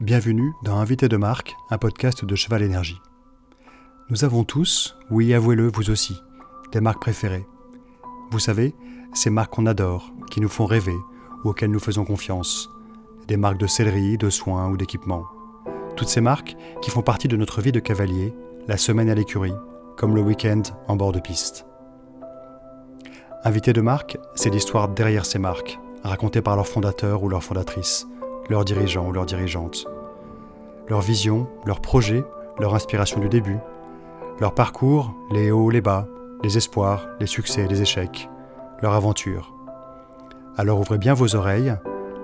Bienvenue dans Invité de marque, un podcast de Cheval Énergie. Nous avons tous, oui avouez-le vous aussi, des marques préférées. Vous savez, ces marques qu'on adore, qui nous font rêver ou auxquelles nous faisons confiance. Des marques de céleri, de soins ou d'équipements. Toutes ces marques qui font partie de notre vie de cavalier, la semaine à l'écurie, comme le week-end en bord de piste. Invité de marque, c'est l'histoire derrière ces marques, racontée par leurs fondateurs ou leurs fondatrices leurs dirigeants ou leurs dirigeantes. Leur vision, leurs projets, leur inspiration du début, leur parcours, les hauts, les bas, les espoirs, les succès, les échecs, leur aventure. Alors ouvrez bien vos oreilles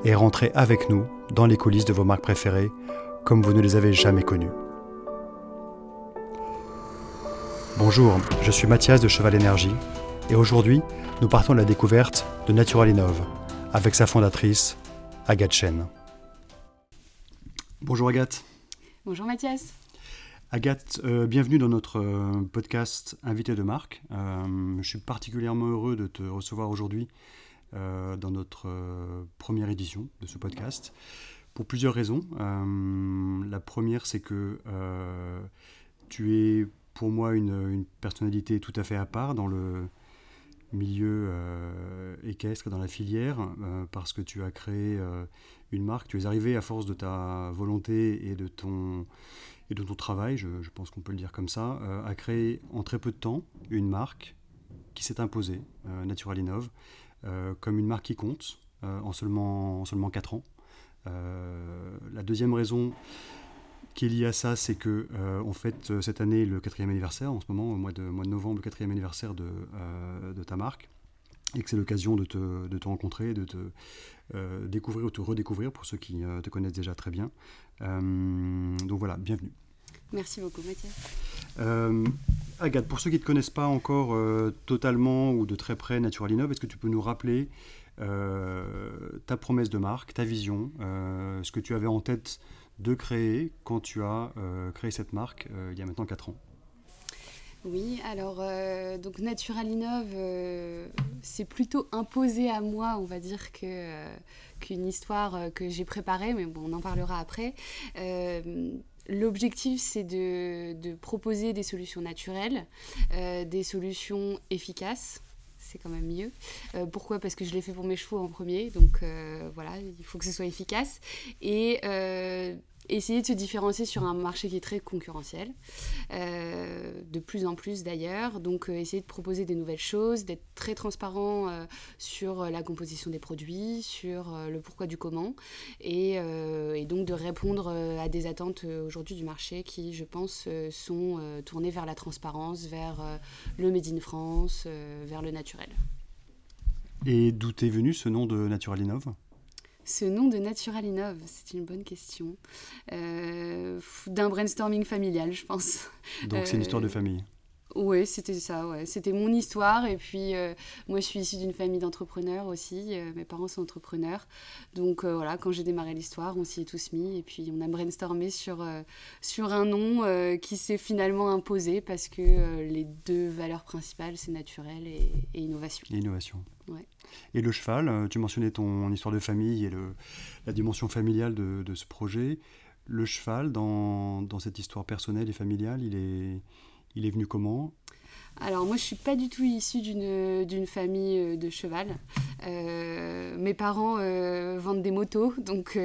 et rentrez avec nous dans les coulisses de vos marques préférées comme vous ne les avez jamais connues. Bonjour, je suis Mathias de Cheval Énergie et aujourd'hui nous partons à la découverte de Natural Innov avec sa fondatrice Agathe Chen. Bonjour Agathe. Bonjour Mathias. Agathe, euh, bienvenue dans notre euh, podcast Invité de marque. Euh, je suis particulièrement heureux de te recevoir aujourd'hui dans notre première édition de ce podcast pour plusieurs raisons. la première, c'est que tu es pour moi une, personnalité tout à fait à part dans le milieu équestre, dans la filière, parce que tu as créé une marque. Tu es arrivé à force de ta volonté et de ton, et de ton travail, je, pense qu'on peut le dire comme ça, euh, à créer en très peu de temps une marque qui s'est imposée, euh, Natural Innov, euh, comme une marque qui compte en, seulement, en seulement 4 ans. la deuxième raison qui est liée à ça, c'est que en fait cette année le quatrième anniversaire, en ce moment au mois de, mois de novembre, le quatrième anniversaire de, de ta marque et que c'est l'occasion de te, de te, rencontrer, de te euh, découvrir ou te redécouvrir pour ceux qui euh, te connaissent déjà très bien. Euh, donc voilà, bienvenue. Merci beaucoup Mathias. Agathe, pour ceux qui ne te connaissent pas encore totalement ou de très près Natural Innov, est-ce que tu peux nous rappeler ta promesse de marque, ta vision, ce que tu avais en tête de créer quand tu as créé cette marque il y a maintenant 4 ans oui, alors euh, donc Natural Innov, euh, c'est plutôt imposé à moi, on va dire, que, euh, qu'une histoire que j'ai préparée, mais bon, on en parlera après. L'objectif, c'est de, de, proposer des solutions naturelles, des solutions efficaces. C'est quand même mieux. pourquoi? Parce que je l'ai fait pour mes chevaux en premier, donc voilà, il faut que ce soit efficace. Et essayer de se différencier sur un marché qui est très concurrentiel, euh, de plus en plus d'ailleurs. Donc euh, essayer de proposer des nouvelles choses, d'être très transparent euh, sur la composition des produits, sur le pourquoi du comment, et, et donc de répondre à des attentes aujourd'hui du marché qui, je pense, sont tournées vers la transparence, vers le Made in France, vers le naturel. Et d'où est venu ce nom de Natural Innov? Ce nom de Natural Innov, c'est une bonne question. Euh, d'un brainstorming familial, je pense. Donc c'est une histoire de euh, famille oui, c'était ça, ouais. C'était mon histoire. Et puis, euh, moi, je suis issue d'une famille d'entrepreneurs aussi. mes parents sont entrepreneurs. Donc, voilà, quand j'ai démarré l'histoire, on s'y est tous mis. Et puis, on a brainstormé sur, sur un nom qui s'est finalement imposé parce que les deux valeurs principales, c'est naturel et, et innovation. innovation. Et le cheval, euh, tu mentionnais ton histoire de famille et le, la dimension familiale de, de, ce projet. Le cheval, dans, dans, cette histoire personnelle et familiale, il est, il est venu comment? Alors moi je suis pas du tout issue d'une famille euh, de cheval. Euh, mes parents vendent des motos, donc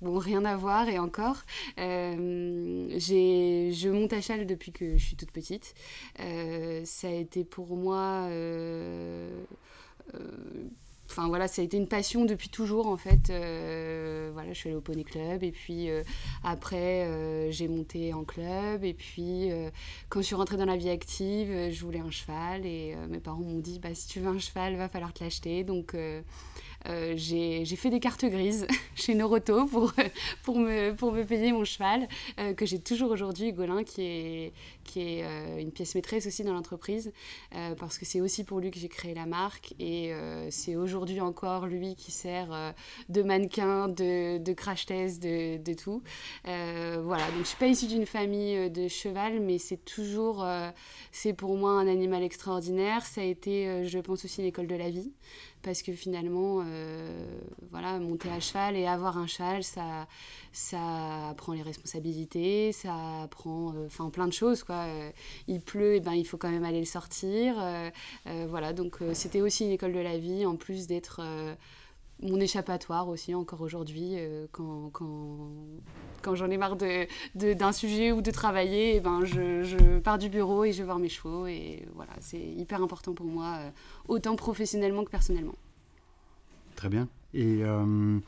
bon rien à voir et encore. je monte à cheval depuis que je suis toute petite. ça a été pour moi euh, enfin voilà, ça a été une passion depuis toujours en fait. Euh, voilà, je suis allée au Poney Club et puis euh, après j'ai monté en club et puis quand je suis rentrée dans la vie active, je voulais un cheval et mes parents m'ont dit bah si tu veux un cheval, va falloir te l'acheter. Donc euh, j'ai fait des cartes grises chez Noroto pour, pour, me, pour me payer mon cheval, euh, que j'ai toujours aujourd'hui, Golin, qui est, qui est euh, une pièce maîtresse aussi dans l'entreprise, parce que c'est aussi pour lui que j'ai créé la marque, et c'est aujourd'hui encore lui qui sert de mannequin, de, de crash test, de, de tout. voilà, donc je suis pas issue d'une famille de cheval, mais c'est toujours, c'est pour moi un animal extraordinaire. Ça a été, je pense aussi, l'école de la vie. Parce que finalement, voilà, monter à cheval et avoir un cheval, ça, ça prend les responsabilités, ça prend enfin plein de choses. Quoi. il pleut, et eh ben, il faut quand même aller le sortir. voilà, donc c'était aussi une école de la vie, en plus d'être mon échappatoire aussi encore aujourd'hui euh, quand, quand, quand j'en ai marre de, d'un sujet ou de travailler eh ben je, je, pars du bureau et je vais voir mes chevaux. Et voilà c'est hyper important pour moi euh, autant professionnellement que personnellement. Très bien. Et euh,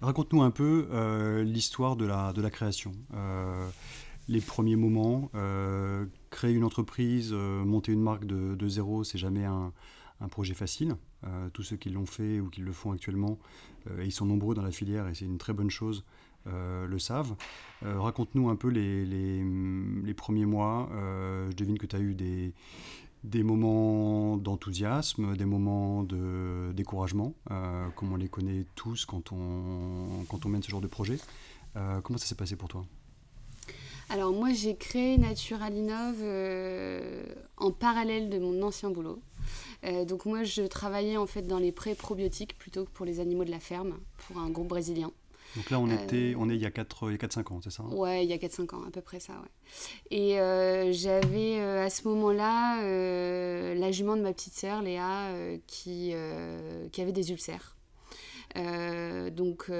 raconte-nous un peu l'histoire de la, de la création. Les premiers moments créer une entreprise monter une marque de, de zéro c'est jamais un, un projet facile euh, tous ceux qui l'ont fait ou qui le font actuellement, euh, ils sont nombreux dans la filière et c'est une très bonne chose, euh, le savent. Raconte-nous un peu les, les, premiers mois. je devine que tu as eu des, des moments d'enthousiasme, des moments de découragement, comme on les connaît tous quand on, quand on mène ce genre de projet. comment ça s'est passé pour toi? Alors moi j'ai créé Natural Innov en parallèle de mon ancien boulot. Euh, donc moi, je travaillais en fait dans les pré probiotiques plutôt que pour les animaux de la ferme, pour un groupe brésilien. Donc là, on, euh, était, on est il y a 4-5 ans, c'est ça Ouais, il y a 4-5 ans, à peu près ça, ouais. Et euh, j'avais à ce moment-là la jument de ma petite sœur, Léa, qui, qui avait des ulcères. donc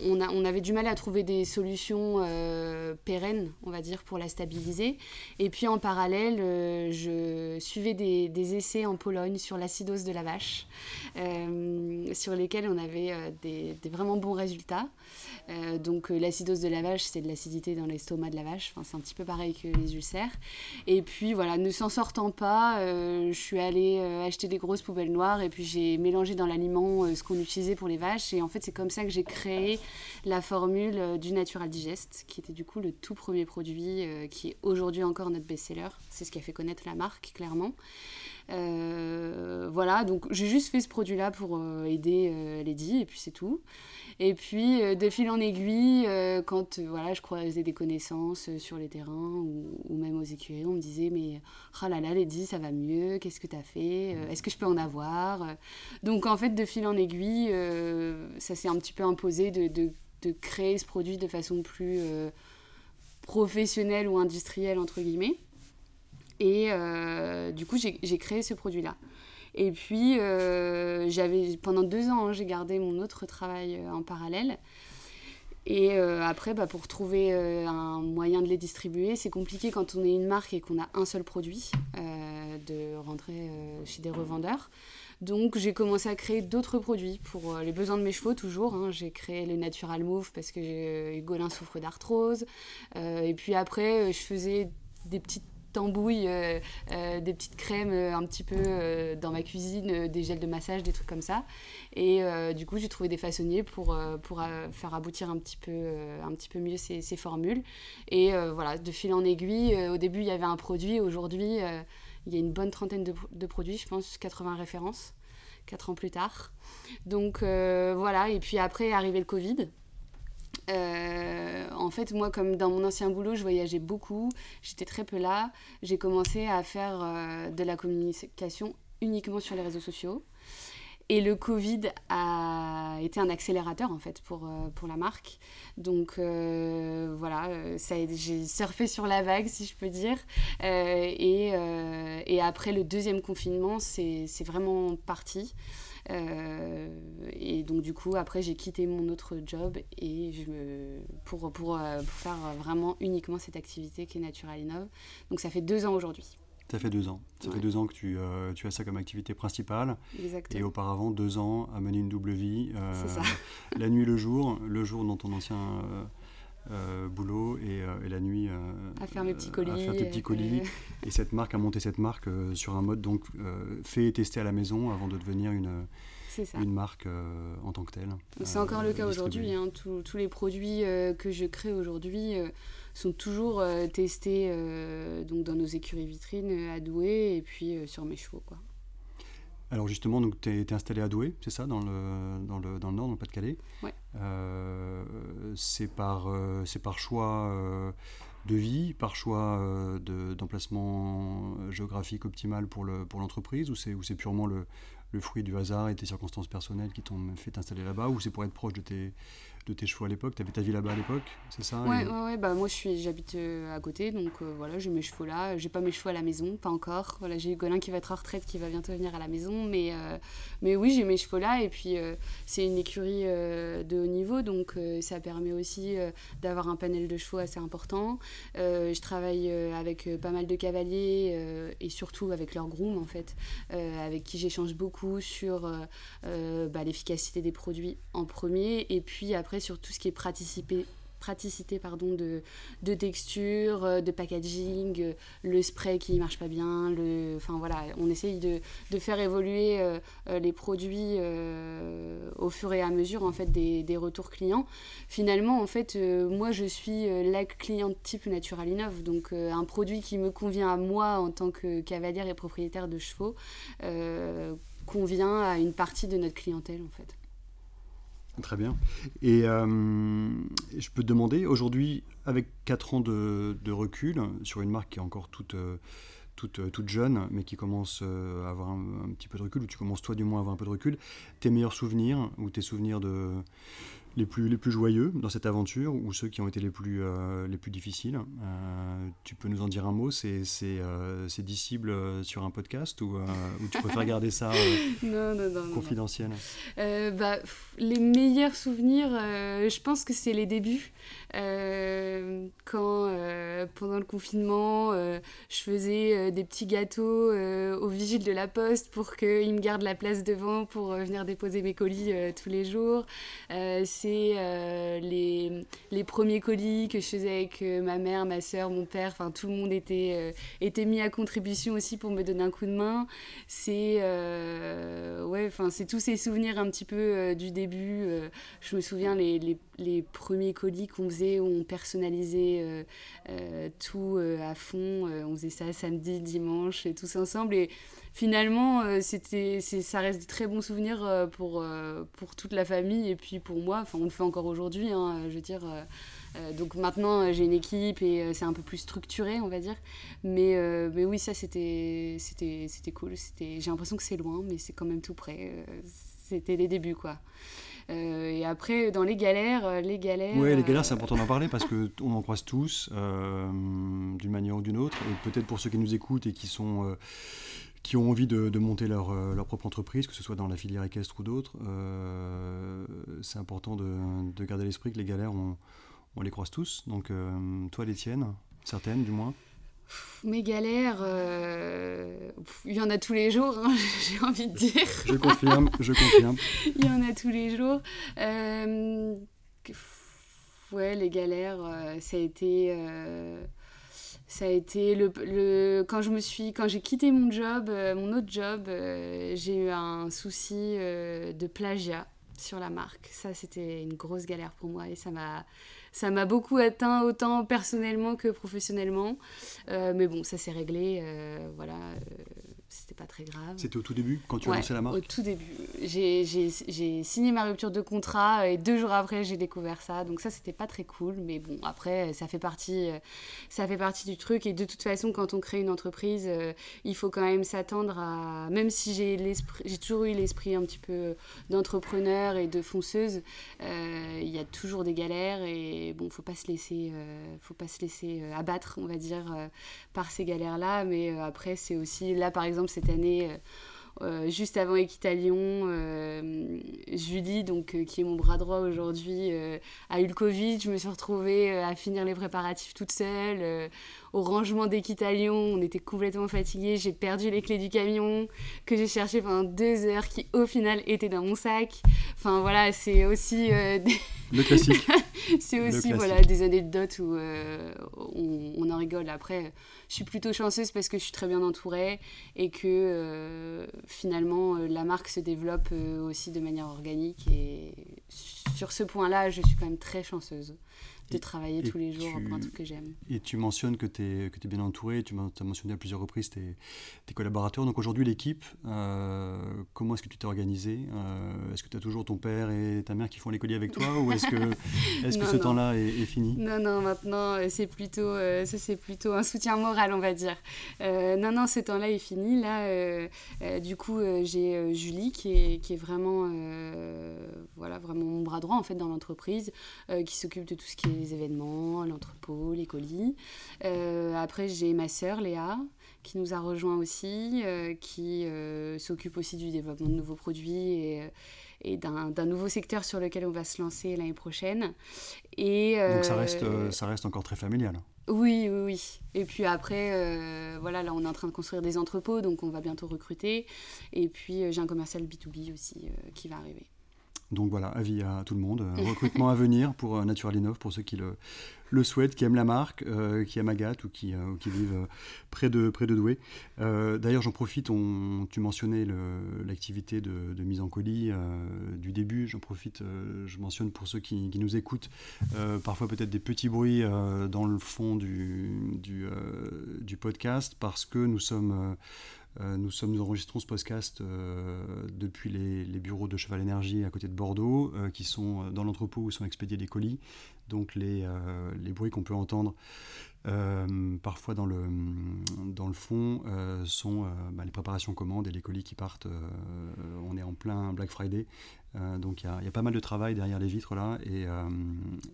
on, avait du mal à trouver des solutions euh, pérennes, on va dire, pour la stabiliser. Et puis en parallèle, euh, je suivais des, essais en Pologne sur l'acidose de la vache, euh, sur lesquels on avait des, vraiment bons résultats. donc l'acidose de la vache, c'est de l'acidité dans l'estomac de la vache, enfin, c'est un petit peu pareil que les ulcères. Et puis voilà, ne s'en sortant pas, je suis allée acheter des grosses poubelles noires et puis j'ai mélangé dans l'aliment ce qu'on utilisait pour les vaches. Et en fait, c'est comme ça que j'ai créé la formule euh, du Natural Digest, qui était du coup le tout premier produit euh, qui est aujourd'hui encore notre best-seller. C'est ce qui a fait connaître la marque, clairement. Euh, voilà, donc j'ai juste fait ce produit-là pour aider Lady, et puis c'est tout. Et puis, de fil en aiguille, quand voilà, je croisais des connaissances sur les terrains ou, même aux écuries, on me disait Mais oh là là, Lady, ça va mieux, qu'est-ce que tu as fait Est-ce que je peux en avoir? Donc, en fait, de fil en aiguille, ça s'est un petit peu imposé de, de créer ce produit de façon plus euh, professionnelle ou industrielle, entre guillemets. Et euh, du coup, j'ai créé ce produit-là. Et puis, euh, j'avais pendant deux ans, hein, j'ai gardé mon autre travail en parallèle. Et après, bah, pour trouver un moyen de les distribuer, c'est compliqué quand on est une marque et qu'on a un seul produit, de rentrer chez des revendeurs. Donc j'ai commencé à créer d'autres produits pour euh, les besoins de mes chevaux toujours. Hein. J'ai créé le Natural Move parce que euh, Hugolin souffre d'arthrose. Euh, et puis après, je faisais des petites tambouilles, des petites crèmes un petit peu dans ma cuisine, des gels de massage, des trucs comme ça. Et du coup, j'ai trouvé des façonniers pour, pour faire aboutir un petit peu, un petit peu mieux ces, formules. Et voilà, de fil en aiguille, au début, il y avait un produit. Aujourd'hui, il y a une bonne trentaine de, produits, je pense 80 références, 4 ans plus tard. Donc euh, voilà, et puis après arrivé le Covid. Euh, en fait, moi, comme dans mon ancien boulot, je voyageais beaucoup, j'étais très peu là. J'ai commencé à faire euh, de la communication uniquement sur les réseaux sociaux. Et le Covid a été un accélérateur en fait pour, euh, pour la marque. Donc voilà, j'ai surfé sur la vague si je peux dire. et, et, après le deuxième confinement, c'est vraiment parti. Et donc du coup, après, j'ai quitté mon autre job et je me, pour, pour, pour faire vraiment uniquement cette activité qui est Natural Innov. Donc ça fait deux ans aujourd'hui. Ça fait deux ans. Ça fait deux ans que tu, euh, tu, as ça comme activité principale. Exactement. Et auparavant, deux ans à mener une double vie. Euh, ça. la nuit, le jour. Le jour dans ton ancien euh, boulot et, la nuit. à faire mes petits colis. À faire tes petits colis. et cette marque, à monter cette marque sur un mode donc fait et testé à la maison avant de devenir une. une marque en tant que telle. C'est encore le cas aujourd'hui. Hein. Tous les produits que je crée aujourd'hui sont toujours euh, testés euh, donc dans nos écuries vitrines euh, à Douai et puis sur mes chevaux. Quoi. Alors justement, tu es, installé à Douai, c'est ça, dans le, dans, le, dans le Nord, dans le Pas-de-Calais ouais. C'est par, par choix de vie, par choix d'emplacement géographique optimal pour l'entreprise, le, pour ou c'est purement le, le fruit du hasard et tes circonstances personnelles qui t'ont fait t'installer là-bas ou c'est pour être proche de tes, de tes chevaux à l'époque Tu avais ta vie là-bas à l'époque, c'est ça Ouais, ouais, ouais, bah moi je suis, j'habite euh, à côté, donc euh, voilà, j'ai mes chevaux là. J'ai pas mes chevaux à la maison, pas encore. Voilà, j'ai Golin qui va être en retraite, qui va bientôt venir à la maison, mais, euh, mais oui, j'ai mes chevaux là, et puis c'est une écurie de haut niveau, donc ça permet aussi d'avoir un panel de chevaux assez important. je travaille avec pas mal de cavaliers et surtout avec leurs grooms en fait, avec qui j'échange beaucoup sur bah, l'efficacité des produits en premier, et puis après sur tout ce qui est praticité pardon, de, de texture, euh, de packaging, euh, le spray qui marche pas bien, le, enfin voilà, on essaye de, de faire évoluer euh, les produits au fur et à mesure en fait des, des retours clients. Finalement, en fait, moi je suis la cliente type Natural Innov, donc un produit qui me convient à moi en tant que cavalière et propriétaire de chevaux convient à une partie de notre clientèle en fait. Très bien. Et euh, je peux te demander, aujourd'hui, avec 4 ans de, recul, sur une marque qui est encore toute, euh, toute, euh, toute jeune, mais qui commence à avoir un, petit peu de recul, ou tu commences toi du moins à avoir un peu de recul, tes meilleurs souvenirs, ou tes souvenirs de, les plus, les plus joyeux dans cette aventure ou ceux qui ont été les plus, euh, les plus difficiles. Euh, tu peux nous en dire un mot C'est euh, dissible sur un podcast ou, ou tu préfères garder ça non, non, non, confidentiel? Bah, Les meilleurs souvenirs, je pense que c'est les débuts. quand, pendant le confinement, je faisais des petits gâteaux au vigile de la poste pour qu'ils me gardent la place devant pour venir déposer mes colis tous les jours euh, les, premiers colis que je faisais avec euh, ma mère, ma soeur, mon père. Enfin, tout le monde était, euh, était mis à contribution aussi pour me donner un coup de main. C'est ouais, enfin, tous ces souvenirs un petit peu du début. je me souviens les, les premiers colis qu'on faisait, où on personnalisait tout à fond. on faisait ça samedi, dimanche, et tous ensemble. Et finalement, euh, c'était, ça reste des très bons souvenirs euh, pour, euh, pour toute la famille et puis pour moi. Enfin, on le fait encore aujourd'hui, hein, je veux dire. donc maintenant, j'ai une équipe et c'est un peu plus structuré, on va dire. Mais, mais oui, ça, c'était, cool. J'ai l'impression que c'est loin, mais c'est quand même tout près. c'était les débuts, quoi. Et après, dans les galères, les galères. Oui, les galères, c'est important d'en parler parce qu'on en croise tous d'une manière ou d'une autre. Et peut-être pour ceux qui nous écoutent et qui sont qui ont envie de, monter leur, euh, leur, propre entreprise, que ce soit dans la filière équestre ou d'autres, euh, c'est important de, de garder l'esprit que les galères, on, on, les croise tous. Donc, euh, toi, les tiennes, certaines du moins mes galères, il y en a tous les jours, hein, j'ai envie de dire. je confirme, je confirme. il y en a tous les jours. ouais, les galères, ça a été ça a été le, le, quand je me suis quand j'ai quitté mon job euh, mon autre job euh, j'ai eu un souci euh, de plagiat sur la marque ça c'était une grosse galère pour moi et ça m'a ça m'a beaucoup atteint autant personnellement que professionnellement. Mais bon ça s'est réglé voilà c'était pas très grave. C'était au tout début, quand tu as lancé la marque Au tout début. J'ai signé ma rupture de contrat et deux jours après, j'ai découvert ça. Donc ça, c'était pas très cool. Mais bon, après, ça fait, partie, ça fait partie du truc. Et de toute façon, quand on crée une entreprise, euh, il faut quand même s'attendre à... Même si j'ai toujours eu l'esprit un petit peu d'entrepreneur et de fonceuse, euh, il y a toujours des galères. Et bon, faut pas se laisser, euh, faut pas se laisser abattre, on va dire, par ces galères-là. Mais après, c'est aussi... Là, par exemple, cette année, euh, euh, juste avant Équitalion, euh, Julie, donc, qui est mon bras droit aujourd'hui, a eu le Covid. Je me suis retrouvée à finir les préparatifs toute seule au rangement d'Équitalion. On était complètement fatigués. J'ai perdu les clés du camion que j'ai cherché pendant deux heures, qui au final étaient dans mon sac. Enfin voilà, c'est aussi euh, le classique. c'est aussi voilà des anecdotes où euh, on, en rigole. Après, je suis plutôt chanceuse parce que je suis très bien entourée et que euh, finalement la marque se développe aussi de manière organique. Et sur ce point-là, je suis quand même très chanceuse. De travailler tous les jours pour un truc que j'aime. Et tu mentionnes que tu es, que es bien entouré, tu as mentionné à plusieurs reprises tes, tes collaborateurs. Donc aujourd'hui, l'équipe, euh, comment est-ce que tu t'es organisé euh, Est-ce que tu as toujours ton père et ta mère qui font l'écolier avec toi ou est-ce que, est -ce que ce temps-là est, fini? Non, non, maintenant, euh, c'est plutôt, ça, c'est plutôt un soutien moral, on va dire. non, non, ce temps-là est fini. Là, du coup, j'ai Julie qui est, qui est vraiment, voilà, vraiment mon bras droit en fait dans l'entreprise, qui s'occupe de tout ce qui est les événements, l'entrepôt, les colis. après, j'ai ma sœur Léa qui nous a rejoint aussi, euh, qui euh, s'occupe aussi du développement de nouveaux produits et, euh, et d'un nouveau secteur sur lequel on va se lancer l'année prochaine. Et, Donc ça reste, ça reste encore très familial. Oui, oui, oui. Et puis après, voilà, là on est en train de construire des entrepôts, donc on va bientôt recruter. Et puis j'ai un commercial B2B aussi qui va arriver. Donc voilà, avis à tout le monde. recrutement à venir pour euh, Natural Innov, pour ceux qui le, le souhaitent, qui aiment la marque, euh, qui aiment Agathe ou qui, euh, qui vivent près, de, près de Douai. D'ailleurs, j'en profite, on, tu mentionnais l'activité de, de, mise en colis du début. J'en profite, je mentionne pour ceux qui, qui nous écoutent, parfois peut-être des petits bruits dans le fond du, du, du, podcast parce que nous sommes euh, nous, sommes, nous enregistrons ce podcast euh, depuis les, bureaux de Cheval Énergie à côté de Bordeaux, euh, qui sont dans l'entrepôt où sont expédiés les colis. Donc les, bruits qu'on peut entendre parfois dans le, dans le fond sont bah, les préparations commandes et les colis qui partent. on est en plein Black Friday, donc il y, a pas mal de travail derrière les vitres là et,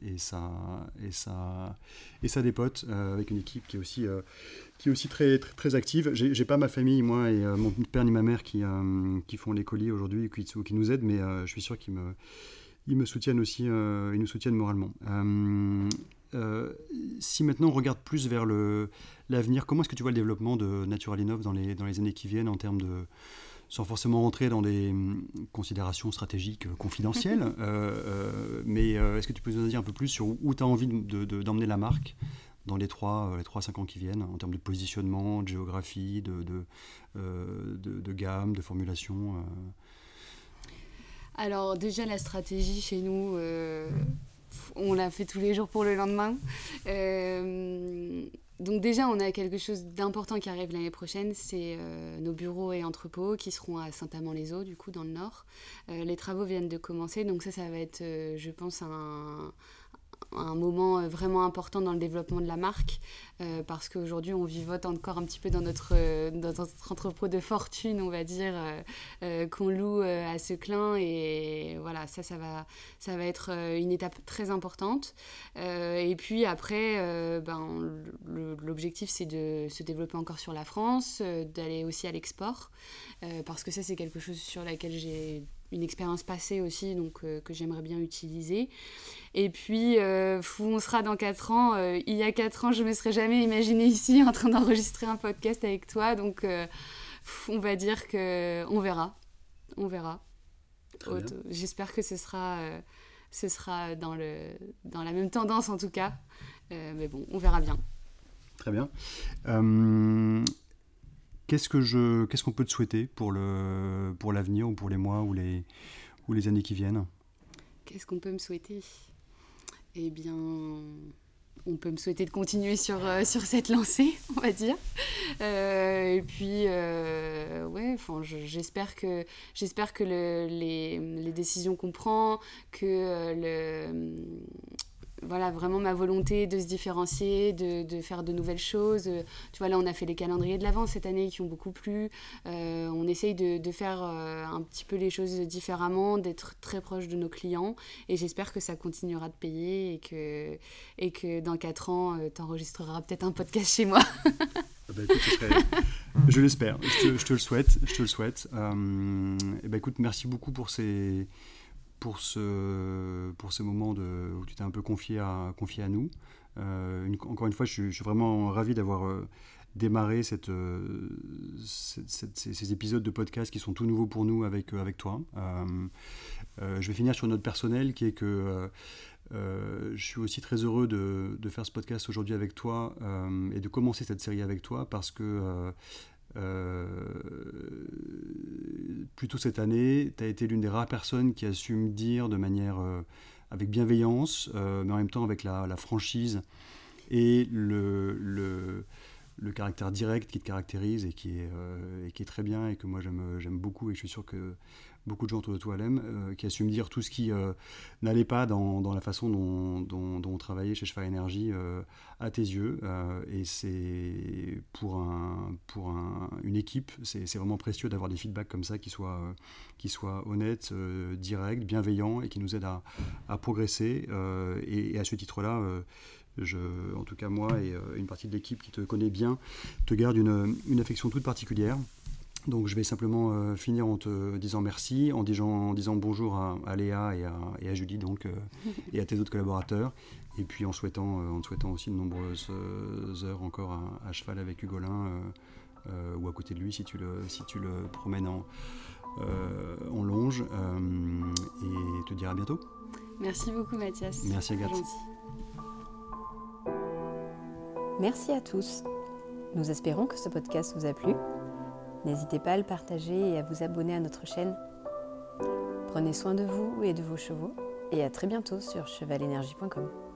et, ça, dépote avec une équipe qui est aussi très, très, très active. J'ai pas ma famille, moi, et euh, mon père ni ma mère qui, euh, font les colis aujourd'hui qui, qui nous aident, mais euh, je suis sûr qu'ils me, soutiennent aussi, ils nous soutiennent moralement. si maintenant on regarde plus vers l'avenir, comment est-ce que tu vois le développement de Natural Innov dans les années qui viennent en termes de sans forcément rentrer dans des hum, considérations stratégiques confidentielles, mais est-ce que tu peux nous dire un peu plus sur où tu as envie d'emmener de, de, la marque dans les 3, euh, les 3 5 ans qui viennent, en termes de positionnement, de géographie, de, de, euh, de, gamme, de formulation euh? Alors déjà la stratégie chez nous, on l'a fait tous les jours pour le lendemain. Donc déjà, on a quelque chose d'important qui arrive l'année prochaine, c'est nos bureaux et entrepôts qui seront à Saint-Amand-les-Eaux, du coup, dans le nord. les travaux viennent de commencer, donc ça, ça va être, je pense, un, un moment euh, vraiment important dans le développement de la marque euh, parce qu'aujourd'hui on vivote encore un petit peu dans notre, euh, dans notre entrepôt de fortune on va dire qu'on loue à ce clin. Et voilà ça ça va ça va être une étape très importante. Et puis après ben, l'objectif c'est de se développer encore sur la France d'aller aussi à l'export parce que ça c'est quelque chose sur laquelle j'ai une expérience passée aussi, donc euh, que j'aimerais bien utiliser. Et puis, euh, on sera dans 4 ans. Euh, il y a 4 ans, je ne me serais jamais imaginé ici en train d'enregistrer un podcast avec toi. Donc, on va dire que on verra. On verra. J'espère que ce sera, ce sera dans, le, dans la même tendance en tout cas. mais bon, on verra bien. Très bien. Qu'est-ce que je, qu'est-ce qu'on peut te souhaiter pour le, pour l'avenir ou pour les mois ou les, ou les années qui viennent? Qu'est-ce qu'on peut me souhaiter? Eh bien, on peut me souhaiter de continuer sur, euh, sur cette lancée, on va dire. Euh, et puis, euh, ouais, j'espère que, j'espère que le, les, les, décisions qu'on prend, que le voilà, vraiment ma volonté de se différencier, de, de, faire de nouvelles choses. Tu vois, là, on a fait les calendriers de l'Avent cette année qui ont beaucoup plu. Euh, on essaye de, de faire euh, un petit peu les choses différemment, d'être très proche de nos clients. Et j'espère que ça continuera de payer et que, et que dans 4 ans, euh, tu enregistreras peut-être un podcast chez moi. Ah bah, je l'espère, je, je, te le souhaite. Je te le souhaite. et bah, écoute, merci beaucoup pour ces pour ce, pour ce moment où tu t'es un peu confié à, confié à nous. Euh, encore une fois, je, suis vraiment ravi d'avoir euh, démarré cette, euh, ces, épisodes de podcast qui sont tout nouveaux pour nous avec, avec toi. je vais finir sur une note personnelle qui est que je suis aussi très heureux de, de faire ce podcast aujourd'hui avec toi et de commencer cette série avec toi parce que plutôt cette année, tu as été l'une des rares personnes qui a su me dire de manière euh, avec bienveillance, mais en même temps avec la, franchise et le, caractère direct qui te caractérise et qui est, et qui est très bien et que moi j'aime beaucoup et je suis sûr que beaucoup de gens autour de toi l'aiment, euh, qui assument dire tout ce qui euh, n'allait pas dans, la façon dont, on travaillait chez Cheval Energy euh, à tes yeux. et c'est pour, un, pour un, une équipe, c'est vraiment précieux d'avoir des feedbacks comme ça qui soient, honnêtes, directs, bienveillants et qui nous aident à, progresser. Et, à ce titre-là, en tout cas moi et une partie de l'équipe qui te connaît bien, te garde une affection toute particulière. Donc je vais simplement euh, finir en te disant merci, en disant, en disant bonjour à, Léa et à, et à, Julie donc, euh, et à tes autres collaborateurs. Et puis en souhaitant, euh, en souhaitant aussi de nombreuses heures encore à, cheval avec Hugolin ou à côté de lui si tu le, si tu le promènes en, en longe. et te dire à bientôt. Merci beaucoup Mathias. Merci Agathe. Merci à tous. Nous espérons que ce podcast vous a plu. N'hésitez pas à le partager et à vous abonner à notre chaîne. Prenez soin de vous et de vos chevaux et à très bientôt sur chevalenergie.com.